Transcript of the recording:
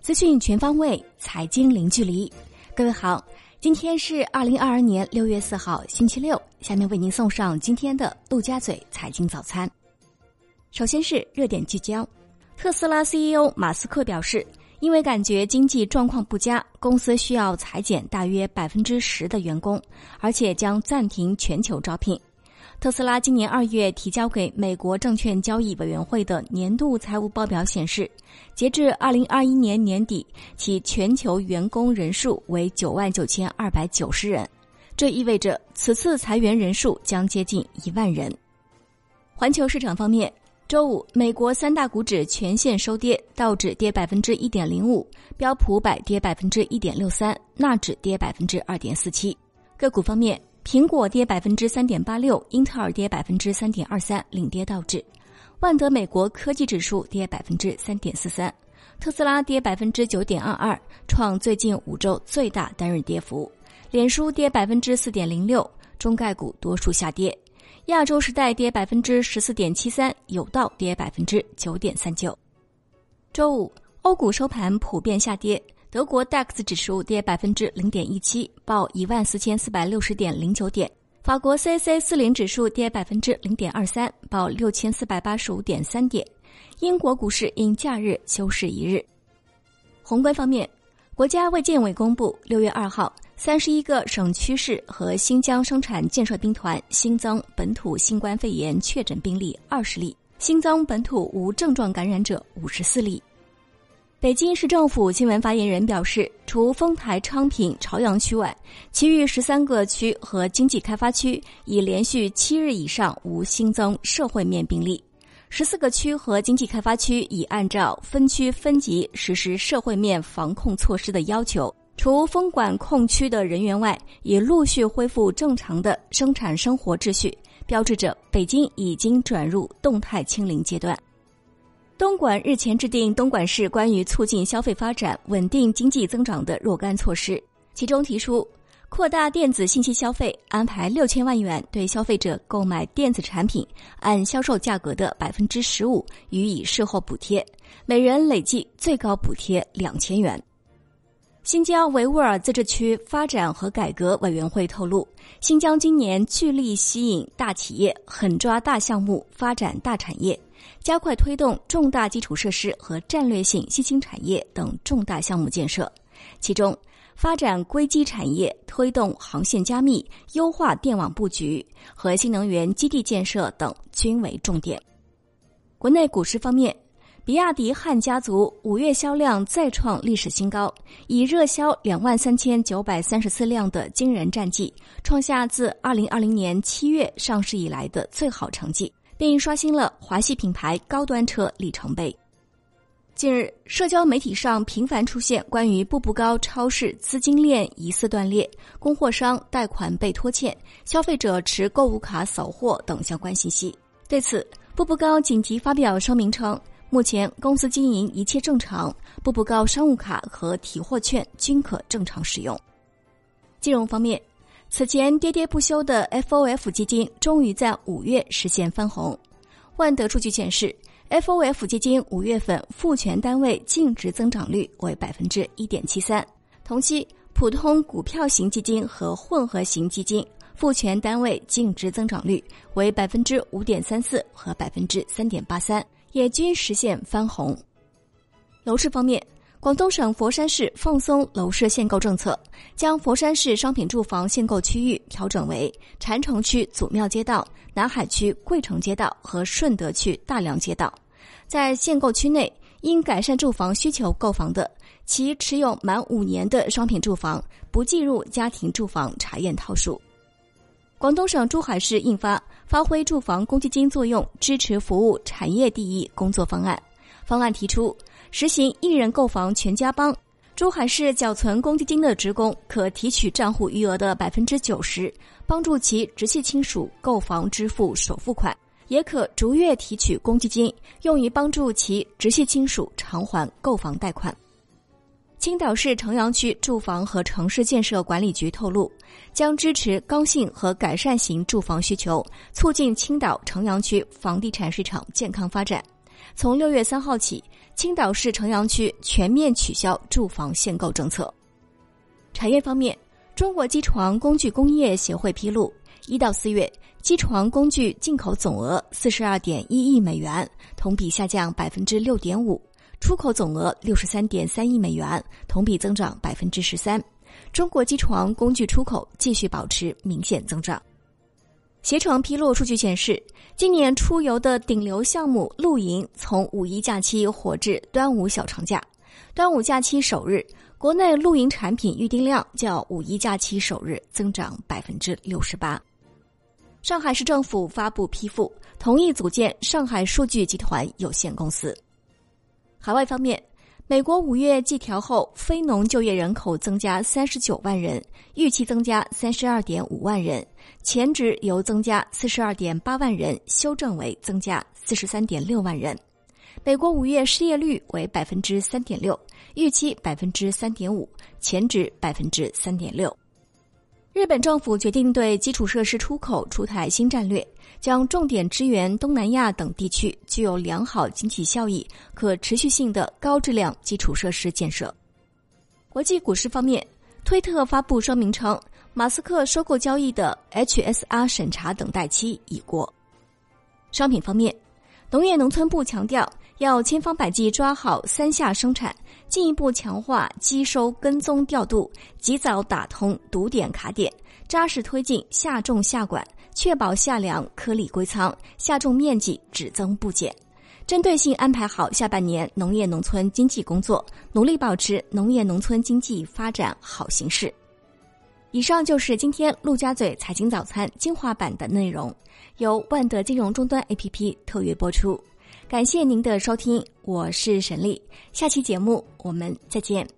资讯全方位，财经零距离。各位好，今天是二零二二年六月四号，星期六。下面为您送上今天的陆家嘴财经早餐。首先是热点聚焦，特斯拉 CEO 马斯克表示，因为感觉经济状况不佳，公司需要裁减大约百分之十的员工，而且将暂停全球招聘。特斯拉今年二月提交给美国证券交易委员会的年度财务报表显示，截至二零二一年年底，其全球员工人数为九万九千二百九十人，这意味着此次裁员人数将接近一万人。环球市场方面，周五美国三大股指全线收跌，道指跌百分之一点零五，标普百跌百分之一点六三，纳指跌百分之二点四七。个股方面。苹果跌百分之三点八六，英特尔跌百分之三点二三，领跌道指；万德美国科技指数跌百分之三点四三，特斯拉跌百分之九点二二，创最近五周最大单日跌幅；脸书跌百分之四点零六，中概股多数下跌；亚洲时代跌百分之十四点七三，有道跌百分之九点三九。周五，欧股收盘普遍下跌。德国 DAX 指数跌百分之零点一七，报一万四千四百六十点零九点；法国 c c 四零指数跌百分之零点二三，报六千四百八十五点三点。英国股市因假日休市一日。宏观方面，国家卫健委公布，六月二号，三十一个省区市和新疆生产建设兵团新增本土新冠肺炎确诊病例二十例，新增本土无症状感染者五十四例。北京市政府新闻发言人表示，除丰台、昌平、朝阳区外，其余十三个区和经济开发区已连续七日以上无新增社会面病例。十四个区和经济开发区已按照分区分级实施社会面防控措施的要求，除封管控区的人员外，已陆续恢复正常的生产生活秩序，标志着北京已经转入动态清零阶段。东莞日前制定东莞市关于促进消费发展、稳定经济增长的若干措施，其中提出扩大电子信息消费，安排六千万元对消费者购买电子产品按销售价格的百分之十五予以事后补贴，每人累计最高补贴两千元。新疆维吾尔自治区发展和改革委员会透露，新疆今年聚力吸引大企业，狠抓大项目，发展大产业。加快推动重大基础设施和战略性新兴产业等重大项目建设，其中发展硅基产业、推动航线加密、优化电网布局和新能源基地建设等均为重点。国内股市方面，比亚迪汉家族五月销量再创历史新高，以热销两万三千九百三十四辆的惊人战绩，创下自二零二零年七月上市以来的最好成绩。并刷新了华系品牌高端车里程碑。近日，社交媒体上频繁出现关于步步高超市资金链疑似断裂、供货商贷款被拖欠、消费者持购物卡扫货等相关信息。对此，步步高紧急发表声明称，目前公司经营一切正常，步步高商务卡和提货券均可正常使用。金融方面。此前跌跌不休的 FOF 基金终于在五月实现翻红。万德数据显示，FOF 基金五月份复权单位净值增长率为百分之一点七三。同期，普通股票型基金和混合型基金复权单位净值增长率为百分之五点三四和百分之三点八三，也均实现翻红。楼市方面。广东省佛山市放松楼市限购政策，将佛山市商品住房限购区域调整为禅城区祖庙街道、南海区桂城街道和顺德区大良街道。在限购区内，因改善住房需求购房的，其持有满五年的商品住房不计入家庭住房查验套数。广东省珠海市印发《发挥住房公积金作用，支持服务产业第一工作方案》，方案提出。实行一人购房全家帮，珠海市缴存公积金的职工可提取账户余额的百分之九十，帮助其直系亲属购房支付首付款，也可逐月提取公积金，用于帮助其直系亲属偿还购房贷款。青岛市城阳区住房和城市建设管理局透露，将支持刚性和改善型住房需求，促进青岛城阳区房地产市场健康发展。从六月三号起，青岛市城阳区全面取消住房限购政策。产业方面，中国机床工具工业协会披露，一到四月，机床工具进口总额四十二点一亿美元，同比下降百分之六点五；出口总额六十三点三亿美元，同比增长百分之十三。中国机床工具出口继续保持明显增长。携程披露数据显示，今年出游的顶流项目露营，从五一假期火至端午小长假。端午假期首日，国内露营产品预订量较五一假期首日增长百分之六十八。上海市政府发布批复，同意组建上海数据集团有限公司。海外方面。美国五月季调后，非农就业人口增加三十九万人，预期增加三十二点五万人，前值由增加四十二点八万人修正为增加四十三点六万人。美国五月失业率为百分之三点六，预期百分之三点五，前值百分之三点六。日本政府决定对基础设施出口出台新战略，将重点支援东南亚等地区具有良好经济效益、可持续性的高质量基础设施建设。国际股市方面，推特发布声明称，马斯克收购交易的 HSR 审查等待期已过。商品方面，农业农村部强调。要千方百计抓好三下生产，进一步强化机收跟踪调度，及早打通堵点卡点，扎实推进下种下管，确保下粮颗粒归仓，下种面积只增不减。针对性安排好下半年农业农村经济工作，努力保持农业农村经济发展好形势。以上就是今天陆家嘴财经早餐精华版的内容，由万德金融终端 APP 特约播出。感谢您的收听，我是沈丽，下期节目我们再见。